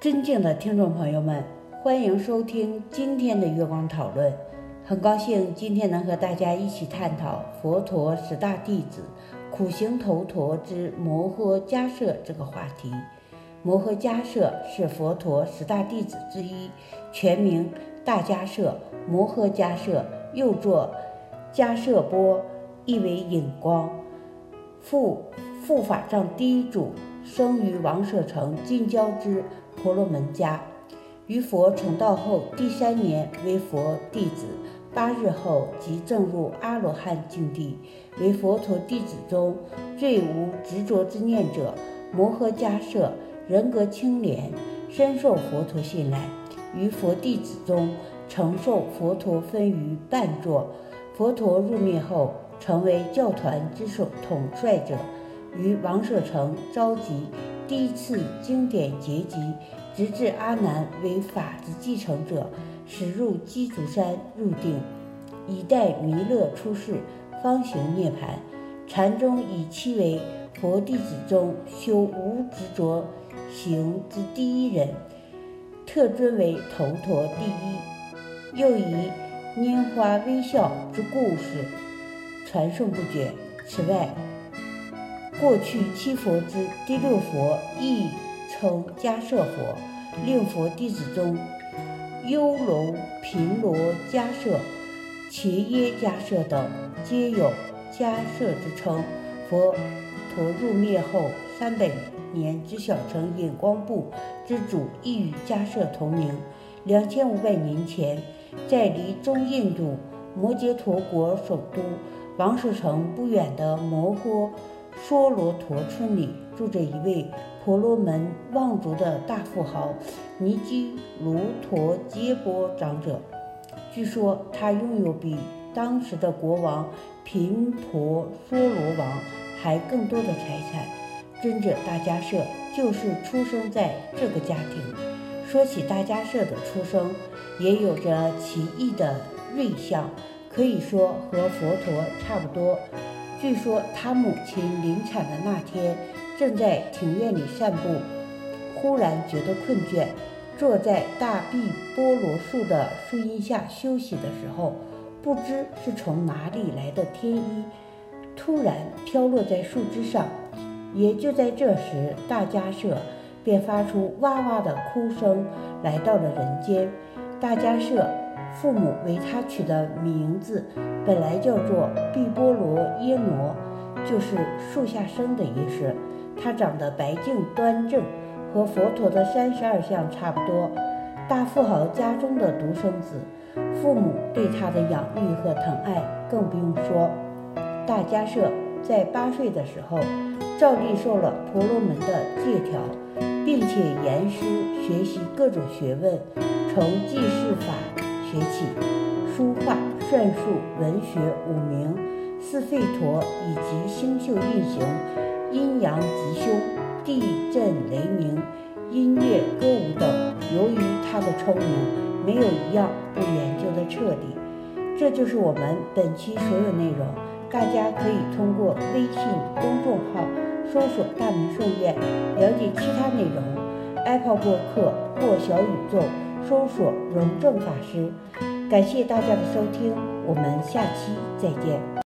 尊敬的听众朋友们，欢迎收听今天的月光讨论。很高兴今天能和大家一起探讨佛陀十大弟子苦行头陀之摩诃迦摄这个话题。摩诃迦摄是佛陀十大弟子之一，全名大迦摄、摩诃迦摄，又作迦摄波，意为引光。复护法藏第一主，生于王舍城近郊之。婆罗门家于佛成道后第三年为佛弟子，八日后即证入阿罗汉境地，为佛陀弟子中最无执着之念者。摩诃迦摄人格清廉，深受佛陀信赖，于佛弟子中承受佛陀分于半座。佛陀入灭后，成为教团之首统帅者，于王舍城召集。第一次经典结集，直至阿难为法之继承者，驶入鸡足山入定，以待弥勒出世，方行涅盘。禅宗以其为佛弟子中修无执着行之第一人，特尊为头陀第一。又以拈花微笑之故事传颂不绝。此外，过去七佛之第六佛亦称迦摄佛，六佛弟子中，优楼频罗迦摄、伽耶迦摄等，皆有迦摄之称。佛陀入灭后三百年之小乘引光部之主，亦与迦摄同名。两千五百年前，在离中印度摩羯陀国首都王舍城不远的摩诃。娑罗陀村里住着一位婆罗门望族的大富豪尼基卢陀揭波长者。据说他拥有比当时的国王频婆娑罗王还更多的财产。尊者大迦摄就是出生在这个家庭。说起大迦摄的出生，也有着奇异的瑞相，可以说和佛陀差不多。据说他母亲临产的那天，正在庭院里散步，忽然觉得困倦，坐在大碧菠萝树的树荫下休息的时候，不知是从哪里来的天衣，突然飘落在树枝上。也就在这时，大迦摄便发出哇哇的哭声，来到了人间。大迦摄。父母为他取的名字本来叫做毕波罗耶罗，就是树下生的意思。他长得白净端正，和佛陀的三十二相差不多。大富豪家中的独生子，父母对他的养育和疼爱更不用说。大迦摄在八岁的时候，照例受了婆罗门的戒条，并且严师学习各种学问，从记事法。学起书画、算术、文学、五名、四吠陀以及星宿运行、阴阳吉凶、地震雷鸣、音乐歌舞等。由于他的聪明，没有一样不研究的彻底。这就是我们本期所有内容。大家可以通过微信公众号搜索“大明圣院”了解其他内容。Apple 播客或小宇宙。搜索荣正法师，感谢大家的收听，我们下期再见。